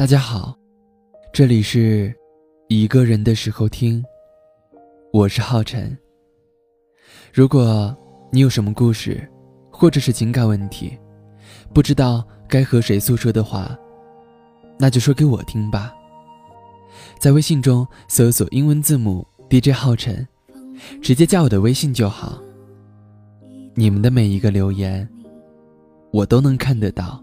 大家好，这里是一个人的时候听，我是浩辰。如果你有什么故事，或者是情感问题，不知道该和谁诉说的话，那就说给我听吧。在微信中搜索英文字母 DJ 浩辰，直接加我的微信就好。你们的每一个留言，我都能看得到。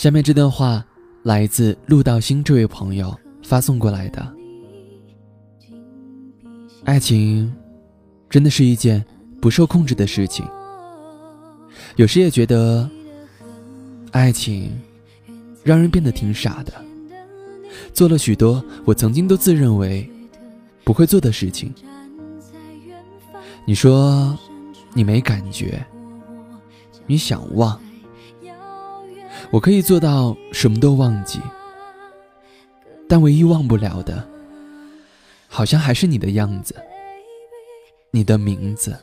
下面这段话来自陆道星这位朋友发送过来的。爱情，真的是一件不受控制的事情。有时也觉得，爱情让人变得挺傻的，做了许多我曾经都自认为不会做的事情。你说你没感觉，你想忘。我可以做到什么都忘记，但唯一忘不了的，好像还是你的样子，你的名字。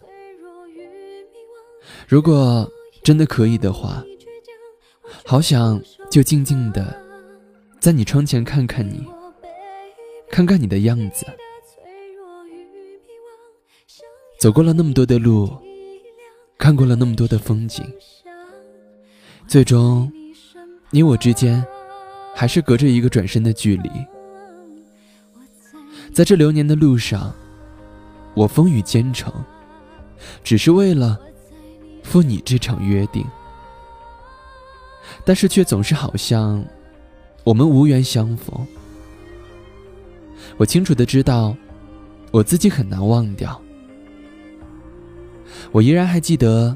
如果真的可以的话，好想就静静的在你窗前看看你，看看你的样子。走过了那么多的路，看过了那么多的风景，最终。你我之间，还是隔着一个转身的距离。在这流年的路上，我风雨兼程，只是为了赴你这场约定。但是却总是好像我们无缘相逢。我清楚的知道，我自己很难忘掉。我依然还记得